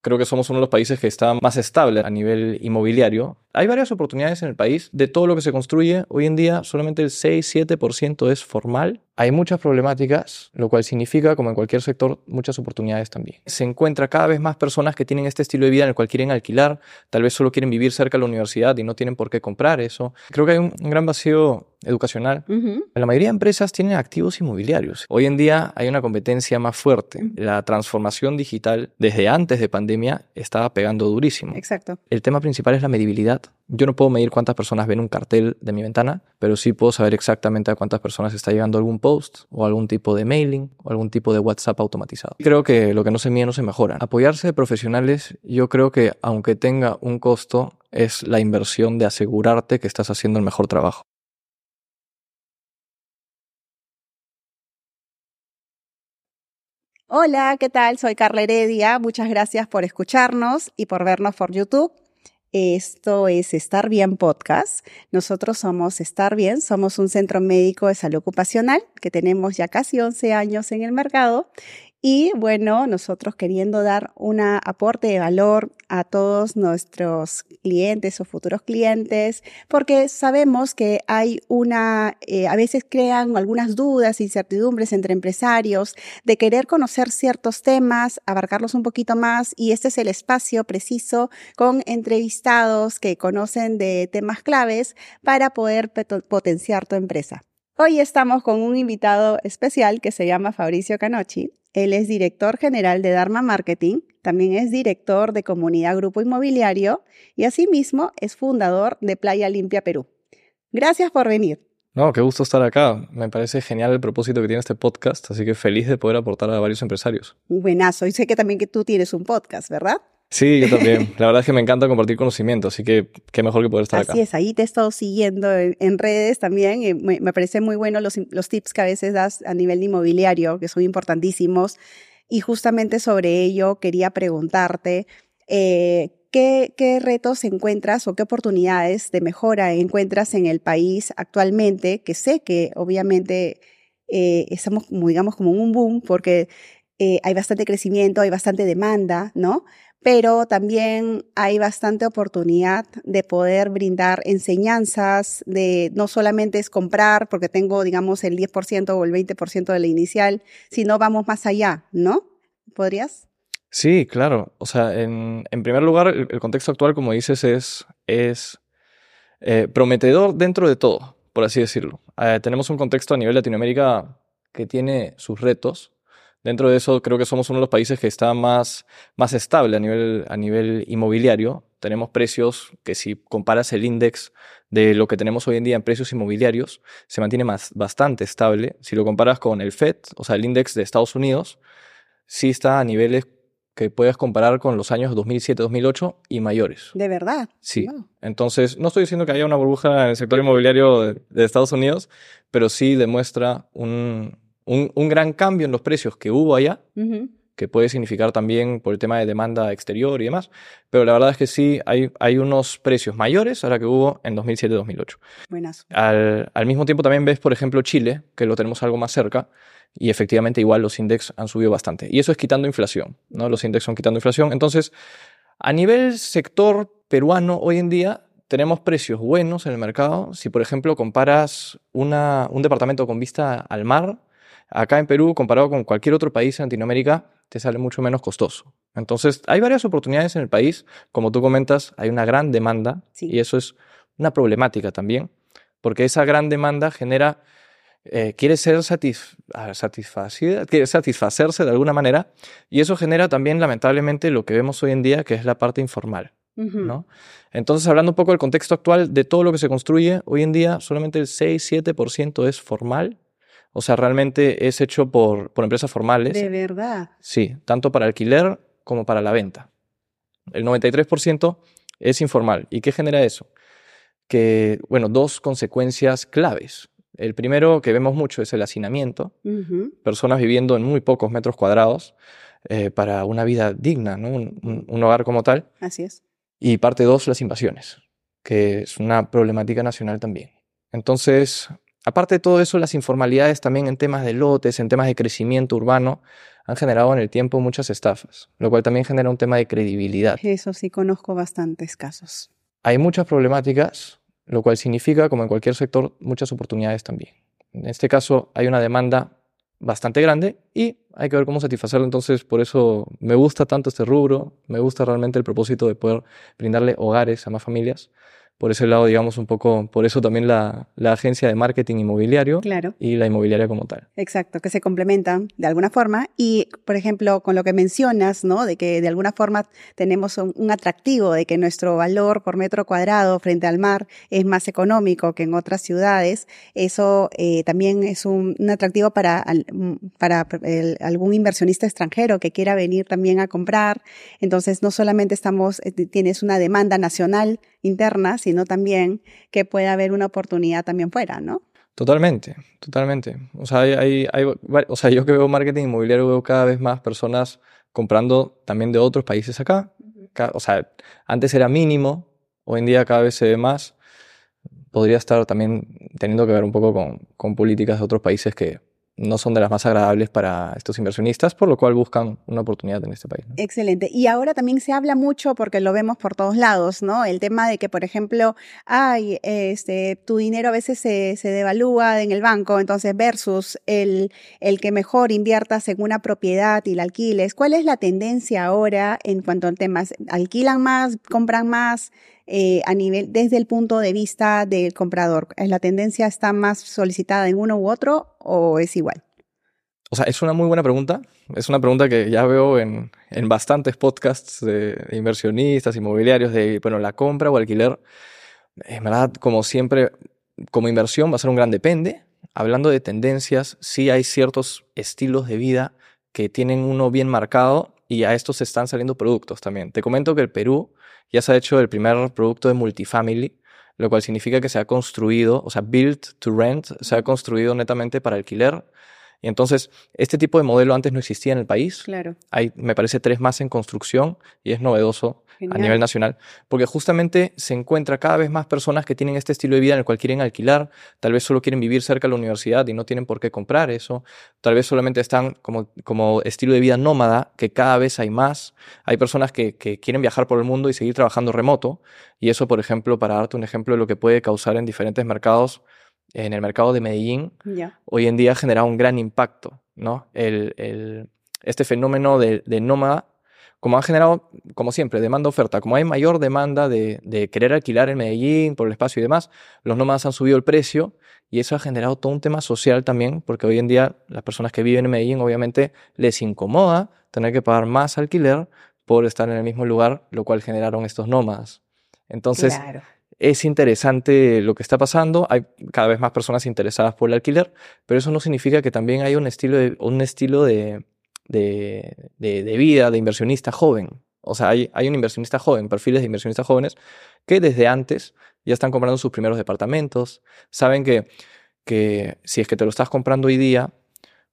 Creo que somos uno de los países que está más estable a nivel inmobiliario. Hay varias oportunidades en el país. De todo lo que se construye, hoy en día solamente el 6-7% es formal. Hay muchas problemáticas, lo cual significa, como en cualquier sector, muchas oportunidades también. Se encuentra cada vez más personas que tienen este estilo de vida en el cual quieren alquilar, tal vez solo quieren vivir cerca de la universidad y no tienen por qué comprar eso. Creo que hay un, gran vacío educacional. La mayoría de empresas tienen activos inmobiliarios. Hoy en día hay una competencia más fuerte. La transformación digital desde antes de pandemia estaba pegando durísimo. Exacto. El tema principal es la medibilidad. Yo no puedo medir cuántas personas ven un cartel de mi ventana, pero sí puedo saber exactamente a cuántas personas está llegando algún post o algún tipo de mailing o algún tipo de WhatsApp automatizado. Creo que lo que no se mide no se mejora. Apoyarse de profesionales, yo creo que aunque tenga un costo, es la inversión de asegurarte que estás haciendo el mejor trabajo. Hola, ¿qué tal? Soy Carla Heredia. Muchas gracias por escucharnos y por vernos por YouTube. Esto es Estar Bien Podcast. Nosotros somos Estar Bien, somos un centro médico de salud ocupacional que tenemos ya casi 11 años en el mercado y bueno, nosotros queriendo dar un aporte de valor a todos nuestros clientes o futuros clientes, porque sabemos que hay una, eh, a veces crean algunas dudas, incertidumbres entre empresarios de querer conocer ciertos temas, abarcarlos un poquito más y este es el espacio preciso con entrevistados que conocen de temas claves para poder potenciar tu empresa. Hoy estamos con un invitado especial que se llama Fabricio Canochi. Él es director general de Dharma Marketing, también es director de Comunidad Grupo Inmobiliario y asimismo es fundador de Playa Limpia Perú. Gracias por venir. No, qué gusto estar acá. Me parece genial el propósito que tiene este podcast, así que feliz de poder aportar a varios empresarios. Buenazo. Y sé que también que tú tienes un podcast, ¿verdad? Sí, yo también. La verdad es que me encanta compartir conocimiento, así que qué mejor que poder estar acá. Así es, ahí te he estado siguiendo en, redes también. Y me, me parece muy bueno los, los tips que a veces das a nivel de inmobiliario, que son importantísimos. Y justamente sobre ello quería preguntarte, eh, ¿qué, ¿qué, retos encuentras o qué oportunidades de mejora encuentras en el país actualmente? Que sé que obviamente eh, estamos, como, digamos, como en un boom porque eh, hay bastante crecimiento, hay bastante demanda, ¿no? Pero también hay bastante oportunidad de poder brindar enseñanzas, de no solamente es comprar porque tengo, digamos, el 10% o el 20% de la inicial, sino vamos más allá, ¿no? ¿Podrías? Sí, claro. O sea, en, primer lugar, el, contexto actual, como dices, es, es eh, prometedor dentro de todo, por así decirlo. Eh, tenemos un contexto a nivel Latinoamérica que tiene sus retos, Dentro de eso, creo que somos uno de los países que está más, más estable a nivel, a nivel inmobiliario. Tenemos precios que si comparas el índice de lo que tenemos hoy en día en precios inmobiliarios, se mantiene más, bastante estable. Si lo comparas con el FED, o sea, el índice de Estados Unidos, sí está a niveles que puedes comparar con los años 2007-2008 y mayores. ¿De verdad? Sí. Entonces, no estoy diciendo que haya una burbuja en el sector inmobiliario de, de Estados Unidos, pero sí demuestra un, un, gran cambio en los precios que hubo allá, que puede significar también por el tema de demanda exterior y demás, pero la verdad es que sí, hay, hay unos precios mayores ahora que hubo en 2007-2008. Buenas. Al, al mismo tiempo también ves, por ejemplo, Chile, que lo tenemos algo más cerca, y efectivamente igual los índices han subido bastante. Y eso es quitando inflación, ¿no? Los índices son quitando inflación. Entonces, a nivel sector peruano hoy en día, tenemos precios buenos en el mercado. Si, por ejemplo, comparas una, un departamento con vista al mar, Acá en Perú, comparado con cualquier otro país en Latinoamérica, te sale mucho menos costoso. Entonces, hay varias oportunidades en el país. Como tú comentas, hay una gran demanda y eso es una problemática también, porque esa gran demanda genera, eh, quiere ser satisfacida, quiere satisfacerse de alguna manera y eso genera también, lamentablemente, lo que vemos hoy en día, que es la parte informal. ¿no? Entonces, hablando un poco del contexto actual de todo lo que se construye, hoy en día solamente el 6-7% es formal o sea, realmente es hecho por, por empresas formales. De verdad. Sí, tanto para alquiler como para la venta. El 93% es informal. ¿Y qué genera eso? Que, bueno, dos consecuencias claves. El primero que vemos mucho es el hacinamiento, personas viviendo en muy pocos metros cuadrados eh, para una vida digna, ¿no? Un, un, hogar como tal. Así es. Y parte dos, las invasiones, que es una problemática nacional también. Entonces, Aparte de todo eso, las informalidades también en temas de lotes, en temas de crecimiento urbano, han generado en el tiempo muchas estafas, lo cual también genera un tema de credibilidad. Eso sí, conozco bastantes casos. Hay muchas problemáticas, lo cual significa, como en cualquier sector, muchas oportunidades también. En este caso, hay una demanda bastante grande y hay que ver cómo satisfacerlo. Entonces, por eso me gusta tanto este rubro, me gusta realmente el propósito de poder brindarle hogares a más familias por ese lado, digamos, un poco, por eso también la, la, agencia de marketing inmobiliario claro. y la inmobiliaria como tal. Exacto, que se complementan de alguna forma. Y, por ejemplo, con lo que mencionas, ¿no? De que de alguna forma tenemos un, un atractivo de que nuestro valor por metro cuadrado frente al mar es más económico que en otras ciudades. Eso eh, también es un, un, atractivo para, para el, algún inversionista extranjero que quiera venir también a comprar. Entonces, no solamente estamos, eh, tienes una demanda nacional interna, sino también que pueda haber una oportunidad también fuera, ¿no? Totalmente, totalmente. O sea, hay, hay, hay, o sea, yo que veo marketing inmobiliario veo cada vez más personas comprando también de otros países acá. O sea, antes era mínimo, hoy en día cada vez se ve más. Podría estar también teniendo que ver un poco con, con políticas de otros países que, no son de las más agradables para estos inversionistas, por lo cual buscan una oportunidad en este país. Excelente. Y ahora también se habla mucho, porque lo vemos por todos lados, ¿no? El tema de que, por ejemplo, ay, este, tu dinero a veces se, se devalúa en el banco, entonces versus el, el que mejor inviertas en una propiedad y la alquiles. ¿Cuál es la tendencia ahora en cuanto a temas? ¿Alquilan más, compran más? Eh, a nivel, desde el punto de vista del comprador? ¿La tendencia está más solicitada en uno u otro o es igual? O sea, es una muy buena pregunta. Es una pregunta que ya veo en, en bastantes podcasts de, inversionistas, inmobiliarios, de, bueno, la compra o alquiler. En verdad, como siempre, como inversión va a ser un gran depende. Hablando de tendencias, sí hay ciertos estilos de vida que tienen uno bien marcado y a estos se están saliendo productos también. Te comento que el Perú ya se ha hecho el primer producto de multifamily, lo cual significa que se ha construido, o sea, built to rent, se ha construido netamente para alquiler. Y entonces, este tipo de modelo antes no existía en el país. Claro. Hay, me parece, tres más en construcción y es novedoso Genial. a nivel nacional, porque justamente se encuentra cada vez más personas que tienen este estilo de vida en el cual quieren alquilar, tal vez solo quieren vivir cerca de la universidad y no tienen por qué comprar eso, tal vez solamente están como, como estilo de vida nómada, que cada vez hay más, hay personas que, que quieren viajar por el mundo y seguir trabajando remoto, y eso, por ejemplo, para darte un ejemplo de lo que puede causar en diferentes mercados, en el mercado de Medellín, yeah. hoy en día ha generado un gran impacto, ¿no? El, el, este fenómeno de, de nómada como ha generado, como siempre, demanda-oferta, como hay mayor demanda de, de, querer alquilar en Medellín por el espacio y demás, los nómadas han subido el precio y eso ha generado todo un tema social también, porque hoy en día las personas que viven en Medellín obviamente les incomoda tener que pagar más alquiler por estar en el mismo lugar, lo cual generaron estos nómadas. Entonces, claro. Es interesante lo que está pasando, hay cada vez más personas interesadas por el alquiler, pero eso no significa que también hay un estilo de, un estilo de de, de, de, vida de inversionista joven. O sea, hay, hay un inversionista joven, perfiles de inversionistas jóvenes que desde antes ya están comprando sus primeros departamentos, saben que, que si es que te lo estás comprando hoy día,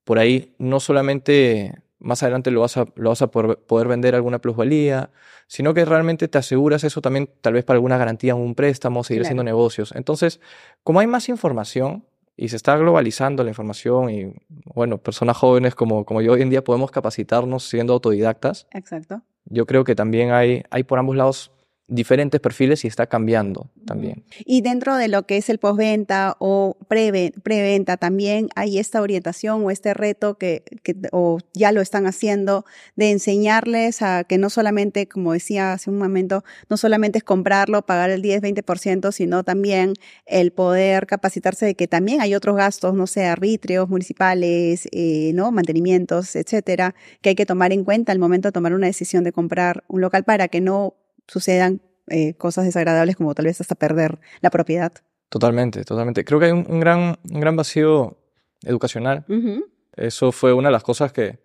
por ahí no solamente más adelante lo vas a, lo vas a poder, poder vender alguna plusvalía, sino que realmente te aseguras eso también tal vez para alguna garantía, un préstamo, seguir Claro. haciendo negocios. Entonces, como hay más información y se está globalizando la información y, bueno, personas jóvenes como, como yo hoy en día podemos capacitarnos siendo autodidactas, Exacto. yo creo que también hay, hay por ambos lados diferentes perfiles y está cambiando también. Y dentro de lo que es el postventa o preve- preventa, también hay esta orientación o este reto que, que, o ya lo están haciendo, de enseñarles a que no solamente, como decía hace un momento, no solamente es comprarlo, pagar el 10, 20%, sino también el poder capacitarse de que también hay otros gastos, no sé, arbitrios municipales, eh, ¿no? mantenimientos, etcétera, que hay que tomar en cuenta al momento de tomar una decisión de comprar un local para que no sucedan eh, cosas desagradables como tal vez hasta perder la propiedad. Totalmente, totalmente. Creo que hay un, un gran, un gran vacío educacional. Uh -huh. Eso fue una de las cosas que,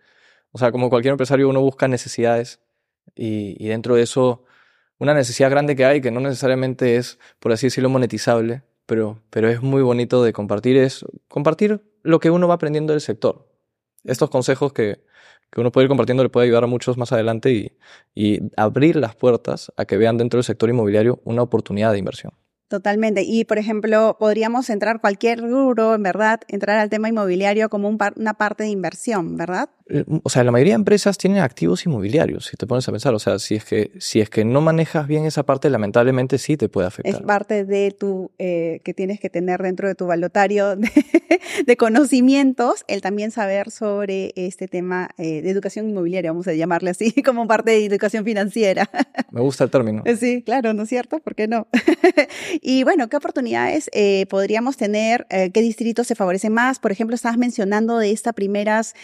o sea, como cualquier empresario uno busca necesidades y, y dentro de eso una necesidad grande que hay que no necesariamente es, por así decirlo, monetizable, pero, pero es muy bonito de compartir, es compartir lo que uno va aprendiendo del sector. Estos consejos que, que uno puede ir compartiendo le puede ayudar a muchos más adelante y, y abrir las puertas a que vean dentro del sector inmobiliario una oportunidad de inversión. Totalmente. Y, por ejemplo, podríamos entrar cualquier rubro, en verdad, entrar al tema inmobiliario como un par una parte de inversión, ¿verdad? O sea, la mayoría de empresas tienen activos inmobiliarios, si te pones a pensar. O sea, si es que, si es que no manejas bien esa parte, lamentablemente sí te puede afectar. Es parte de tu, eh, que tienes que tener dentro de tu balotario de, de conocimientos, el también saber sobre este tema eh, de educación inmobiliaria, vamos a llamarle así, como parte de educación financiera. Me gusta el término. Sí, claro, ¿no es cierto? ¿Por qué no? y bueno, ¿qué oportunidades eh, podríamos tener? ¿Qué distritos se favorecen más? Por ejemplo, estabas mencionando de estas primeras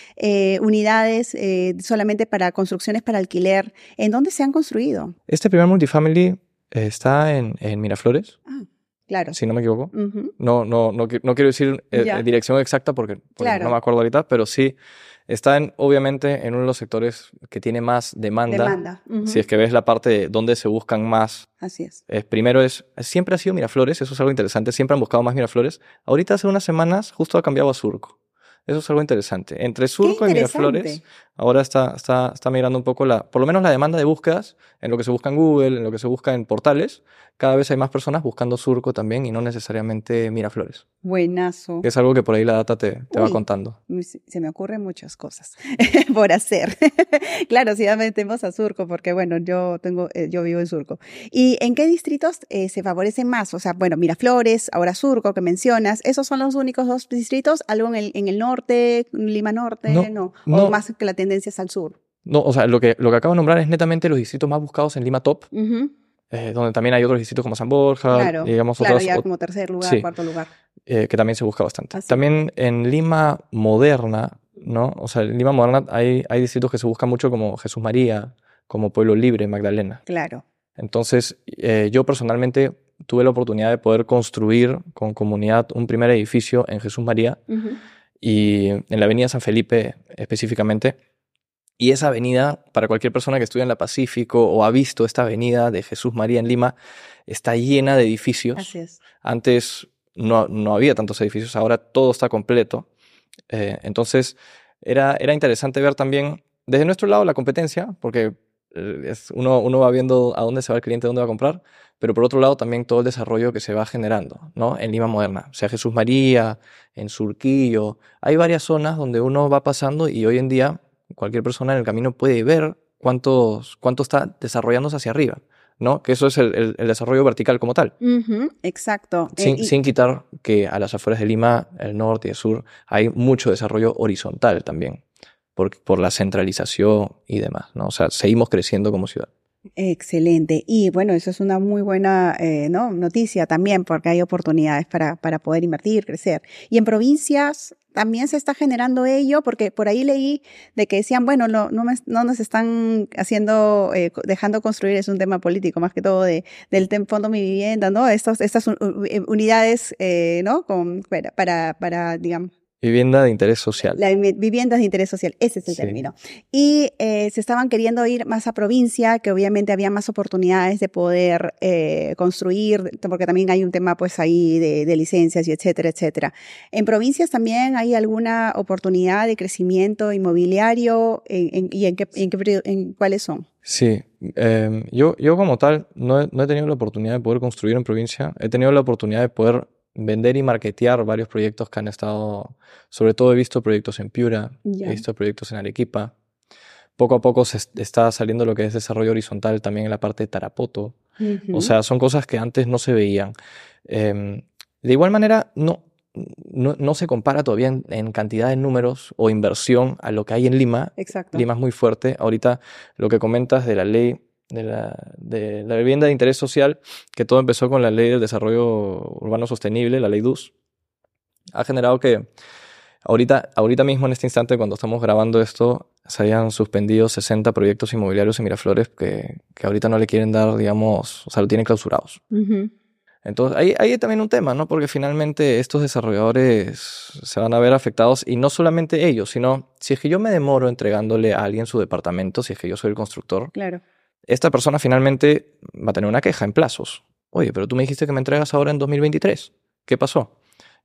unidades unidades eh, solamente para construcciones para alquiler. ¿En dónde se han construido? Este primer multifamily eh, está en, Miraflores. Ah, claro. Si no me equivoco. no, no, no, no, quiero decir eh, dirección exacta porque, no me acuerdo ahorita, pero sí está en, obviamente en uno de los sectores que tiene más demanda. Demanda. Si es que ves la parte de donde se buscan más. Así es. primero es, siempre ha sido Miraflores, eso es algo interesante, siempre han buscado más Miraflores. Ahorita hace unas semanas justo ha cambiado a Surco. Eso es algo interesante. Entre Surco y Miraflores, ahora está, está, está migrando un poco la, por lo menos la demanda de búsquedas, en lo que se busca en Google, en lo que se busca en portales, cada vez hay más personas buscando Surco también y no necesariamente Miraflores. Buenazo. es algo que por ahí la data te, te va contando. Se me ocurren muchas cosas por hacer. claro, si ya metemos a Surco, porque bueno, yo tengo, eh, yo vivo en Surco. ¿Y en qué distritos eh, se favorecen más? O sea, bueno, Miraflores, ahora Surco, que mencionas, ¿esos son los únicos dos distritos? ¿Algo en el, en el norte, Lima Norte? No, ¿O más que la tendencia es al sur? No, o sea, lo que, lo que acabo de nombrar es netamente los distritos más buscados en Lima Top. Eh, donde también hay otros distritos como San Borja, digamos claro, ya como tercer lugar, cuarto lugar. Eh, que también se busca bastante. También en Lima moderna, ¿no? O sea, en Lima moderna hay, hay distritos que se buscan mucho como Jesús María, como Pueblo Libre, Magdalena. Claro. Entonces, eh, yo personalmente tuve la oportunidad de poder construir con comunidad un primer edificio en Jesús María y en la avenida San Felipe específicamente y esa avenida, para cualquier persona que estudia en la Pacífico o ha visto esta avenida de Jesús María en Lima, está llena de edificios. Así es. Antes no, no había tantos edificios, ahora todo está completo. Eh, entonces, era, era interesante ver también desde nuestro lado la competencia, porque es, uno, uno va viendo a dónde se va el cliente, dónde va a comprar, pero por otro lado también todo el desarrollo que se va generando, ¿no? En Lima Moderna, o sea, Jesús María, en Surquillo, hay varias zonas donde uno va pasando y hoy en día cualquier persona en el camino puede ver cuántos, cuánto está desarrollándose hacia arriba. ¿no? Que eso es el, desarrollo vertical como tal. exacto. Eh, sin, quitar que a las afueras de Lima, el norte y el sur, hay mucho desarrollo horizontal también, por, por la centralización y demás, ¿no? O sea, seguimos creciendo como ciudad. Excelente. Y bueno, eso es una muy buena eh, ¿no? noticia también, porque hay oportunidades para, para poder invertir, crecer. Y en provincias también se está generando ello, porque por ahí leí de que decían, bueno, no, no, no nos están haciendo, eh, dejando construir, es un tema político más que todo de, del Fondo Mi Vivienda, ¿no? Estas, estas unidades, eh, ¿no? Con, para, para, digamos, Vivienda de interés social. La viviendas de interés social, ese es el término. Y eh, se estaban queriendo ir más a provincia, que obviamente había más oportunidades de poder eh, construir, porque también hay un tema pues ahí de, licencias y etcétera, etcétera. ¿En provincias también hay alguna oportunidad de crecimiento inmobiliario y en, qué, en, cuáles son? Sí, em, yo, yo como tal no no he tenido la oportunidad de poder construir en provincia, he tenido la oportunidad de poder vender y marketear varios proyectos que han estado, sobre todo he visto proyectos en Piura, he visto proyectos en Arequipa. Poco a poco se está saliendo lo que es desarrollo horizontal también en la parte de Tarapoto. O sea, son cosas que antes no se veían. Em, de igual manera, no, no, se compara todavía en, en, cantidad de números o inversión a lo que hay en Lima. Exacto. Lima es muy fuerte. Ahorita lo que comentas de la ley de la, de la vivienda de interés social, que todo empezó con la ley del desarrollo urbano sostenible, la ley DUS, ha generado que ahorita, ahorita mismo en este instante, cuando estamos grabando esto, se hayan suspendido 60 proyectos inmobiliarios en Miraflores que, que ahorita no le quieren dar, digamos, o sea, lo tienen clausurados. Entonces, ahí hay también un tema, ¿no? Porque finalmente estos desarrolladores se van a ver afectados y no solamente ellos, sino si es que yo me demoro entregándole a alguien su departamento, si es que yo soy el constructor. Claro esta persona finalmente va a tener una queja en plazos. Oye, pero tú me dijiste que me entregas ahora en 2023. ¿Qué pasó?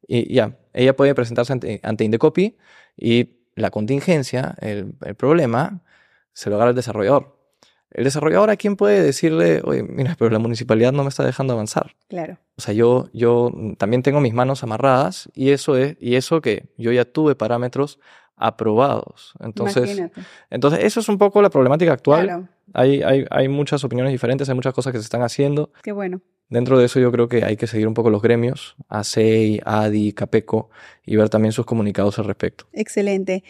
Y ya, ella puede presentarse ante, ante Indecopy y la contingencia, el, problema, se lo agarra el desarrollador. El desarrollador a quién puede decirle, oye, mira, pero la municipalidad no me está dejando avanzar. Claro. O sea, yo, yo también tengo mis manos amarradas y eso es, y eso que yo ya tuve parámetros aprobados. Entonces, Imagínate. entonces eso es un poco la problemática actual. Claro, Hay, hay, hay muchas opiniones diferentes, hay muchas cosas que se están haciendo. qué bueno. Dentro de eso yo creo que hay que seguir un poco los gremios, ASEI, ADI, CAPECO, y ver también sus comunicados al respecto. Excelente.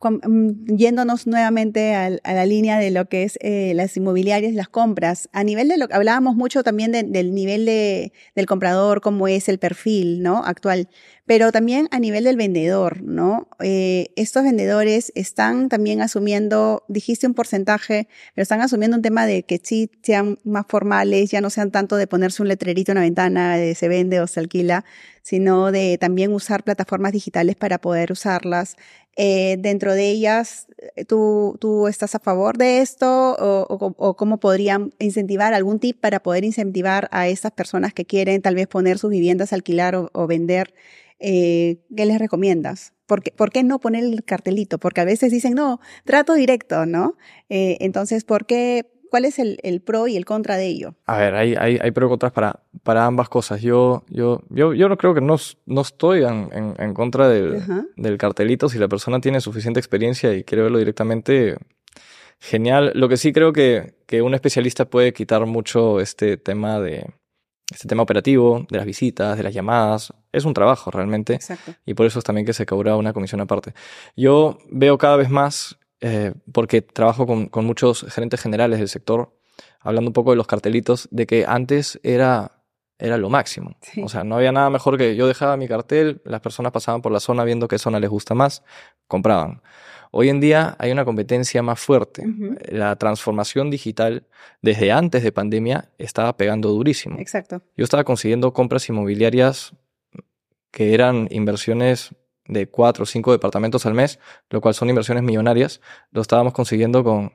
Mm, yéndonos nuevamente al- a, la línea de lo que es eh, las inmobiliarias, las compras. A nivel de lo que hablábamos mucho también de- del nivel de, del comprador, cómo es el perfil, ¿no? Actual. Pero también a nivel del vendedor, ¿no? Eh, estos vendedores están también asumiendo, dijiste un porcentaje, pero están asumiendo un tema de que sí sean más formales, ya no sean tanto de ponerse un letrerito en la ventana de se vende o se alquila, sino de también usar plataformas digitales para poder usarlas. Eh, dentro de ellas, eh, ¿tú, ¿tú estás a favor de esto o, o- cómo podrían incentivar algún tip para poder incentivar a estas personas que quieren tal vez poner sus viviendas alquilar o, vender? Eh, ¿Qué les recomiendas? ¿Por qué, ¿Por qué no poner el cartelito? Porque a veces dicen, no, trato directo, ¿no? Entonces, ¿por qué? ¿Cuál es el, el pro y el contra de ello? A ver, hay, hay, hay pros y contras para, para ambas cosas. Yo, yo, yo, yo no creo que no, no estoy en, en- en contra del, del cartelito. Si la persona tiene suficiente experiencia y quiere verlo directamente, genial. Lo que sí creo que, que un especialista puede quitar mucho este tema de este tema operativo, de las visitas, de las llamadas. Es un trabajo realmente. Exacto. y por eso es también que se cobra una comisión aparte. Yo veo cada vez más, eh, porque trabajo con, con muchos gerentes generales del sector, hablando un poco de los cartelitos, de que antes era, era lo máximo. Sí. O sea, no había nada mejor que yo dejaba mi cartel, las personas pasaban por la zona viendo qué zona les gusta más, compraban. Hoy en día hay una competencia más fuerte. La transformación digital desde antes de pandemia estaba pegando durísimo. Exacto. Yo estaba consiguiendo compras inmobiliarias que eran inversiones de cuatro o cinco departamentos al mes, lo cual son inversiones millonarias. Lo estábamos consiguiendo con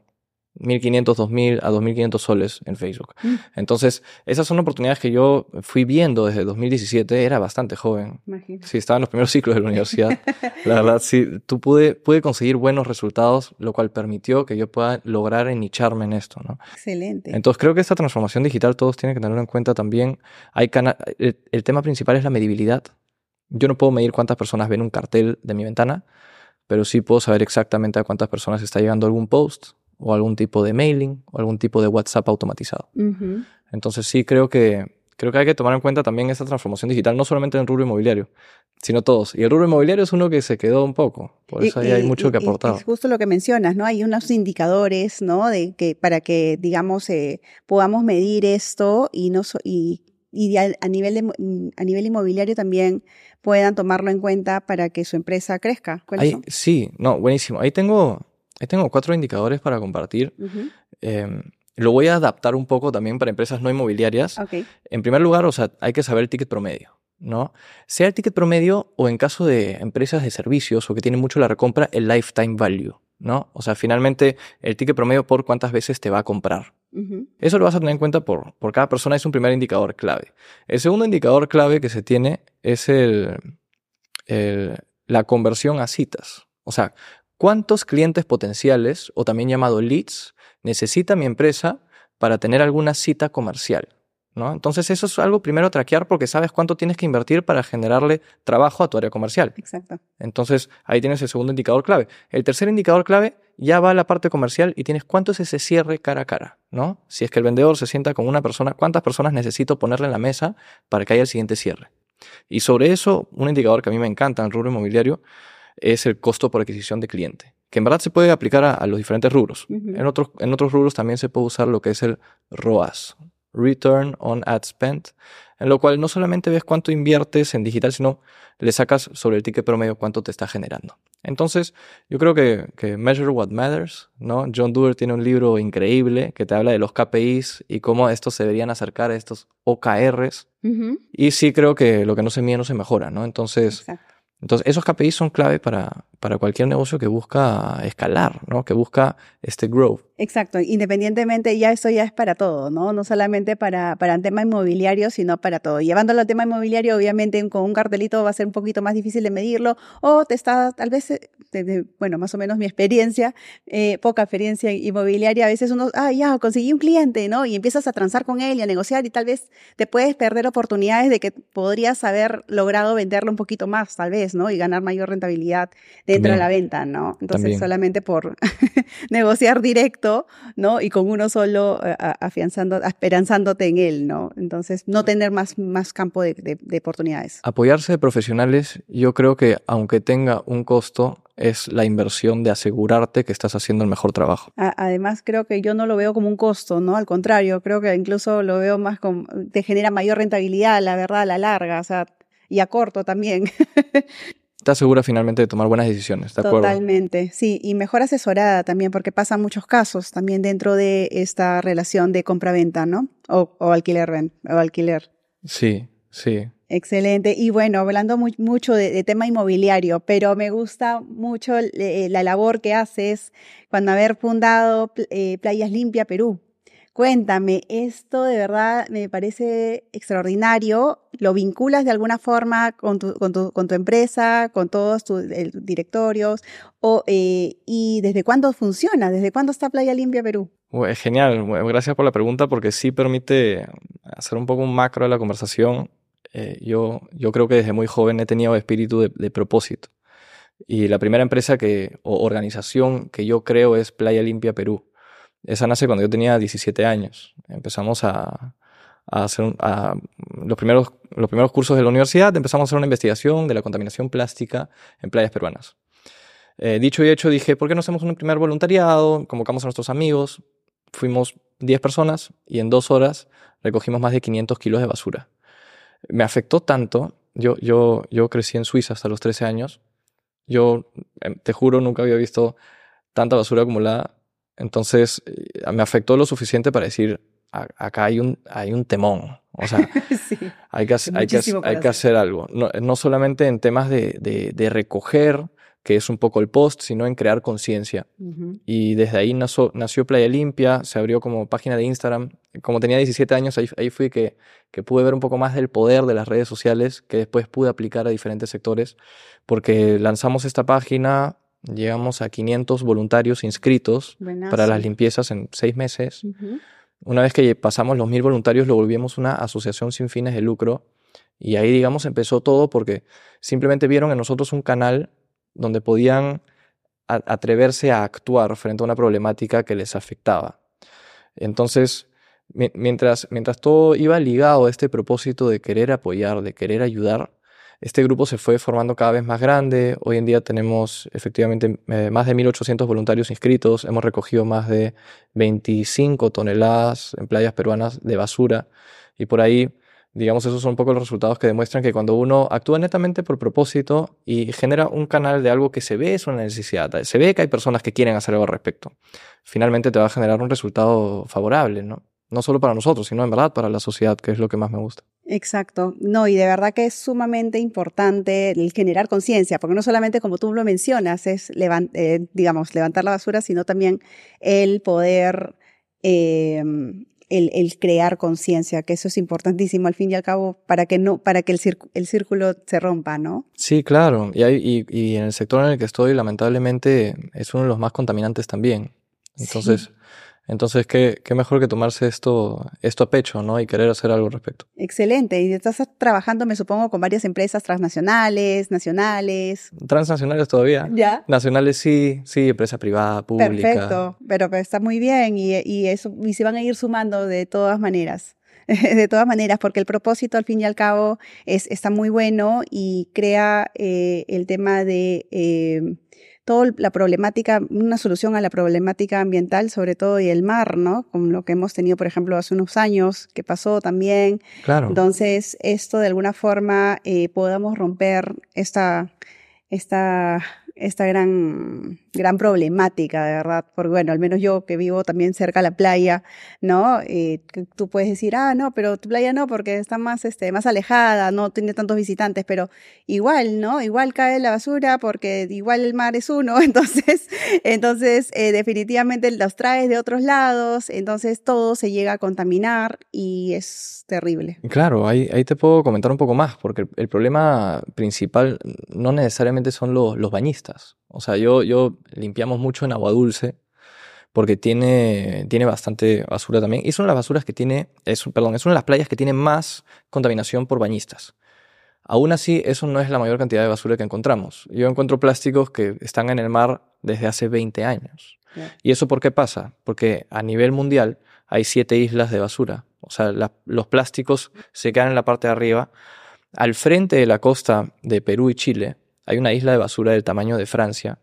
1.500, 2.000 a 2.500 soles en Facebook. Mm, Entonces, esas son oportunidades que yo fui viendo desde 2017. Era bastante joven. imagínate. Sí, estaba en los primeros ciclos de la universidad. La verdad, sí, tú pude, pude conseguir buenos resultados, lo cual permitió que yo pueda lograr enicharme en esto, ¿no? Excelente. Entonces creo que esta transformación digital todos tienen que tenerlo en cuenta también. Hay el, el tema principal es la medibilidad. Yo no puedo medir cuántas personas ven un cartel de mi ventana, pero sí puedo saber exactamente a cuántas personas está llegando algún post o algún tipo de mailing o algún tipo de WhatsApp automatizado. Ujú. Entonces sí creo que creo que hay que tomar en cuenta también esta transformación digital, no solamente en el rubro inmobiliario, sino todos. Y el rubro inmobiliario es uno que se quedó un poco, por Y- eso ahí hay y- mucho y- que y aportar. Es justo lo que mencionas, ¿no? Hay unos indicadores, ¿no? De que para que, digamos, eh, podamos medir esto y no so- y, y a, nivel de, mm, a nivel inmobiliario también puedan tomarlo en cuenta para que su empresa crezca. ¿Cuáles Ahí- sí, no, buenísimo. Ahí tengo, ahí tengo cuatro indicadores para compartir. Eh, lo voy a adaptar un poco también para empresas no inmobiliarias. En primer lugar, o sea, hay que saber el ticket promedio, ¿no? Sea el ticket promedio o en caso de empresas de servicios o que tienen mucho la recompra, el lifetime value, ¿no? O sea, finalmente el ticket promedio por cuántas veces te va a comprar. Eso lo vas a tener en cuenta por, por cada persona, es un primer indicador clave. El segundo indicador clave que se tiene es el, el- la conversión a citas. O sea, ¿cuántos clientes potenciales, o también llamado leads, necesita mi empresa para tener alguna cita comercial? ¿no? Entonces eso es algo primero a traquear porque sabes cuánto tienes que invertir para generarle trabajo a tu área comercial. Exacto. Entonces ahí tienes el segundo indicador clave. El tercer indicador clave ya va a la parte comercial y tienes cuánto es ese cierre cara a cara, ¿no? Si es que el vendedor se sienta con una persona, ¿cuántas personas necesito ponerle en la mesa para que haya el siguiente cierre? Y sobre eso, un indicador que a mí me encanta en el rubro inmobiliario es el costo por adquisición de cliente, que en verdad se puede aplicar a, a los diferentes rubros. En otros, en otros rubros también se puede usar lo que es el ROAS, Return on Ad Spend, en lo cual no solamente ves cuánto inviertes en digital, sino le sacas sobre el ticket promedio cuánto te está generando. Entonces, yo creo que, que Measure What Matters, ¿no? John Doerr tiene un libro increíble que te habla de los KPIs y cómo estos se deberían acercar a estos OKRs. Y sí creo que lo que no se mide no se mejora, ¿no? Entonces, Exacto. Entonces esos KPIs son clave para, para cualquier negocio que busca escalar, ¿no? Que busca este growth. Exacto, independientemente, ya eso ya es para todo, ¿no? No solamente para, para el tema inmobiliario, sino para todo. Llevándolo al tema inmobiliario, obviamente con un cartelito va a ser un poquito más difícil de medirlo, o te está, tal vez, eh, bueno, más o menos mi experiencia, eh, poca experiencia inmobiliaria, a veces uno, ah, ya, conseguí un cliente, ¿no? Y empiezas a transar con él y a negociar y tal vez te puedes perder oportunidades de que podrías haber logrado venderlo un poquito más, tal vez, ¿no? Y ganar mayor rentabilidad dentro de la venta, ¿no? Entonces, solamente por negociar directo ¿no? Y con uno solo eh, afianzando, esperanzándote en él, ¿no? Entonces, no tener más, más campo de, de oportunidades. Apoyarse de profesionales, yo creo que aunque tenga un costo, es la inversión de asegurarte que estás haciendo el mejor trabajo. Además, creo que yo no lo veo como un costo, ¿no? Al contrario, creo que incluso lo veo más como, te genera mayor rentabilidad, la verdad, a la larga, o sea, y a corto también. te asegura finalmente de tomar buenas decisiones, ¿de acuerdo? Totalmente, sí, y mejor asesorada también, porque pasan muchos casos también dentro de esta relación de compra-venta, ¿no? O, alquiler, o alquiler. Sí, sí. Excelente. Y bueno, hablando mucho de, tema inmobiliario, pero me gusta mucho eh, la labor que haces cuando haber fundado eh, Playas Limpia Perú. Cuéntame, esto de verdad me parece extraordinario. ¿Lo vinculas de alguna forma con tu, empresa, con todos tus directorios? Eh, ¿Y desde cuándo funciona? ¿Desde cuándo está Playa Limpia Perú? genial, gracias por la pregunta porque sí permite hacer un poco un macro de la conversación. Eh, yo, yo creo que desde muy joven he tenido espíritu de, de propósito. Y la primera empresa que, o organización que yo creo es Playa Limpia Perú esa nace cuando yo tenía 17 años. Empezamos a, hacer los, primeros, los primeros cursos de la universidad, empezamos a hacer una investigación de la contaminación plástica en playas peruanas. Eh, dicho y hecho, dije, ¿por qué no hacemos un primer voluntariado? Convocamos a nuestros amigos, fuimos 10 personas y en dos horas recogimos más de 500 kilos de basura. Me afectó tanto, yo, yo, yo crecí en Suiza hasta los 13 años, yo em, te juro nunca había visto tanta basura acumulada entonces eh, me afectó lo suficiente para decir, acá hay un, hay un temón. O sea, hay, que, hay, que, hay que, hacer algo. No, no solamente en temas de, de, de, recoger, que es un poco el post, sino en crear conciencia. Y desde ahí nació, nació, Playa Limpia, se abrió como página de Instagram. Como tenía 17 años, ahí, ahí fui que, que pude ver un poco más del poder de las redes sociales, que después pude aplicar a diferentes sectores, porque lanzamos esta página Llegamos a 500 voluntarios inscritos para las limpiezas en seis meses. Una vez que pasamos los mil voluntarios, lo volvimos una asociación sin fines de lucro. Y ahí, digamos, empezó todo porque simplemente vieron en nosotros un canal donde podían atreverse a actuar frente a una problemática que les afectaba. Entonces, mientras, mientras todo iba ligado a este propósito de querer apoyar, de querer ayudar, este grupo se fue formando cada vez más grande. Hoy en día tenemos efectivamente eh, más de 1.800 voluntarios inscritos. Hemos recogido más de 25 toneladas en playas peruanas de basura. Y por ahí, digamos, esos son un poco los resultados que demuestran que cuando uno actúa netamente por propósito y genera un canal de algo que se ve es una necesidad, se ve que hay personas que quieren hacer algo al respecto, finalmente te va a generar un resultado favorable, ¿no? No solo para nosotros, sino en verdad para la sociedad, que es lo que más me gusta. Exacto. No, y de verdad que es sumamente importante el generar conciencia, porque no solamente como tú lo mencionas, es eh, digamos, levantar la basura, sino también el poder, em, el, crear conciencia, que eso es importantísimo al fin y al cabo para que no, para que el, el círculo se rompa, ¿no? Sí, claro. Y, hay, y, en el sector en el que estoy, lamentablemente, es uno de los más contaminantes también. Entonces, entonces, ¿qué, qué mejor que tomarse esto, esto a pecho, ¿no? Y querer hacer algo al respecto. Excelente. Y estás trabajando, me supongo, con varias empresas transnacionales, nacionales. Transnacionales todavía. ¿Ya? Nacionales sí, sí, empresa privada, pública. Perfecto, pero, está muy bien y, y, eso, y se van a ir sumando de todas maneras. de todas maneras, porque el propósito al fin y al cabo es, está muy bueno y crea eh, el tema de eh, toda la problemática, una solución a la problemática ambiental, sobre todo y el mar, ¿no? Con lo que hemos tenido, por ejemplo, hace unos años, que pasó también. Claro. Entonces, esto de alguna forma eh, podamos romper esta, esta, esta gran gran problemática, de verdad, porque bueno, al menos yo que vivo también cerca de la playa, ¿no? Eh, tú puedes decir, ah, no, pero tu playa no, porque está más, este, más alejada, no tiene tantos visitantes, pero igual, ¿no? Igual cae la basura porque igual el mar es uno, entonces, entonces eh, definitivamente los traes de otros lados, entonces todo se llega a contaminar y es terrible. Claro, ahí, ahí te puedo comentar un poco más, porque el, problema principal no necesariamente son los, los bañistas. O sea, yo, yo limpiamos mucho en agua dulce porque tiene, tiene bastante basura también. Y es una de las basuras que tiene, es, perdón, es una de las playas que tiene más contaminación por bañistas. Aún así, eso no es la mayor cantidad de basura que encontramos. Yo encuentro plásticos que están en el mar desde hace 20 años. ¿Y eso por qué pasa? Porque a nivel mundial hay siete islas de basura. O sea, los plásticos se quedan en la parte de arriba. Al frente de la costa de Perú y Chile hay una isla de basura del tamaño de Francia.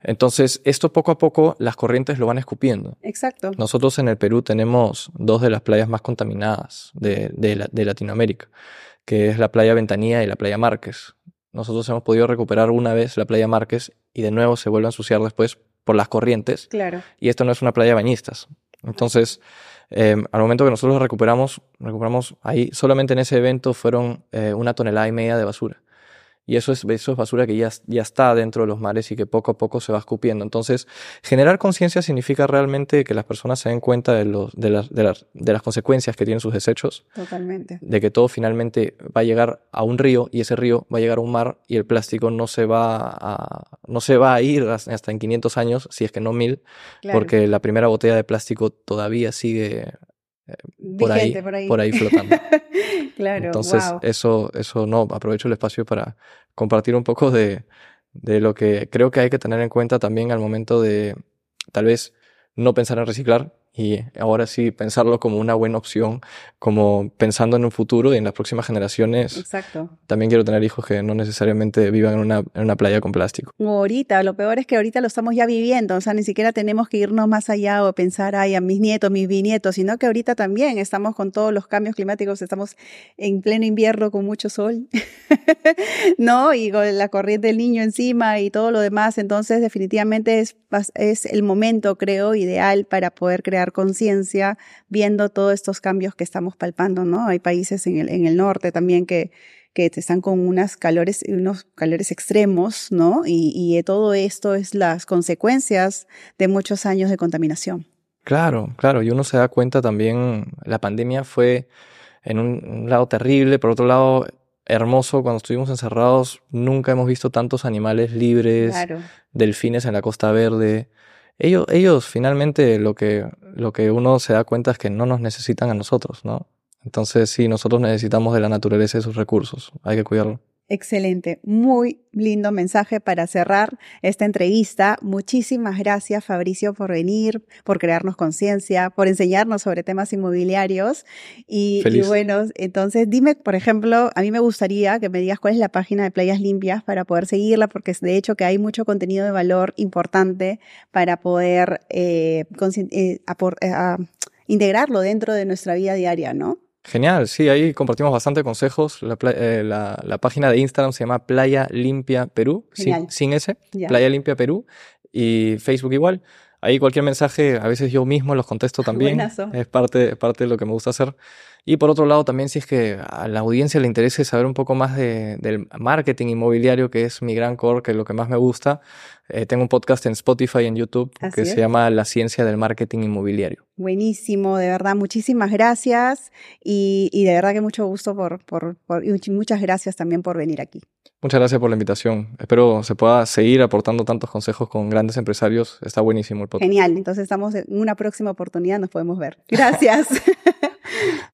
Entonces, esto poco a poco las corrientes lo van escupiendo. Exacto. Nosotros en el Perú tenemos dos de las playas más contaminadas de, de, Latinoamérica, que es la playa Ventanilla y la playa Márquez. Nosotros hemos podido recuperar una vez la playa Márquez y de nuevo se vuelve a ensuciar después por las corrientes. Claro. Y esto no es una playa de bañistas. Entonces, em, al momento que nosotros recuperamos, recuperamos ahí, solamente en ese evento fueron eh, una tonelada y media de basura. Y eso es, eso es basura que ya, ya está dentro de los mares y que poco a poco se va escupiendo. Entonces, generar conciencia significa realmente que las personas se den cuenta de, los, de, las, de, las, de las consecuencias que tienen sus desechos. Totalmente. De que todo finalmente va a llegar a un río y ese río va a llegar a un mar y el plástico no se va a, no se va a ir hasta en 500 años, si es que no mil, porque la primera botella de plástico todavía sigue eh, por, ahí, por, ahí, flotando. claro. Entonces, eso, eso no, aprovecho el espacio para compartir un poco de, de lo que creo que hay que tener en cuenta también al momento de tal vez no pensar en reciclar, y ahora sí pensarlo como una buena opción, como pensando en un futuro y en las próximas generaciones. Exacto. También quiero tener hijos que no necesariamente vivan en una, en una playa con plástico. ahorita, lo peor es que ahorita lo estamos ya viviendo, o sea, ni siquiera tenemos que irnos más allá o pensar, ay, a mis nietos, mis bisnietos, sino que ahorita también estamos con todos los cambios climáticos, estamos en pleno invierno con mucho sol, ¿no? Y con la corriente del niño encima y todo lo demás, entonces definitivamente es, es el momento, creo, ideal para poder crear conciencia viendo todos estos cambios que estamos palpando, ¿no? Hay países en el, en el norte también que, que están con unas calores, unos calores extremos, ¿no? Y, y todo esto es las consecuencias de muchos años de contaminación. Claro, claro, y uno se da cuenta también, la pandemia fue en un lado terrible, por otro lado hermoso, cuando estuvimos encerrados nunca hemos visto tantos animales libres, delfines en la Costa Verde, ellos, ellos finalmente lo que, lo que uno se da cuenta es que no nos necesitan a nosotros, ¿no? Entonces sí, nosotros necesitamos de la naturaleza y sus recursos, hay que cuidarlo. Excelente, muy lindo mensaje para cerrar esta entrevista. Muchísimas gracias Fabricio por venir, por crearnos conciencia, por enseñarnos sobre temas inmobiliarios. Y, bueno, entonces dime, por ejemplo, a mí me gustaría que me digas cuál es la página de Playas Limpias para poder seguirla, porque de hecho que hay mucho contenido de valor importante para poder eh, eh, eh integrarlo dentro de nuestra vida diaria, ¿no? Genial, sí, ahí compartimos bastante consejos. La, eh, la, página de Instagram se llama Playa Limpia Perú, sin, sin, ese, Playa Limpia Perú, y Facebook igual. Ahí cualquier mensaje, a veces yo mismo los contesto también. Es parte, parte de lo que me gusta hacer. Y por otro lado, también si es que a la audiencia le interese saber un poco más de, del marketing inmobiliario, que es mi gran core, que es lo que más me gusta, eh, tengo un podcast en Spotify y en YouTube que se llama La ciencia del marketing inmobiliario. Buenísimo, de verdad, muchísimas gracias y, y de verdad que mucho gusto por, por, por, y muchas gracias también por venir aquí. Muchas gracias por la invitación. Espero se pueda seguir aportando tantos consejos con grandes empresarios. Está buenísimo el podcast. Genial, entonces estamos en una próxima oportunidad, nos podemos ver. Gracias.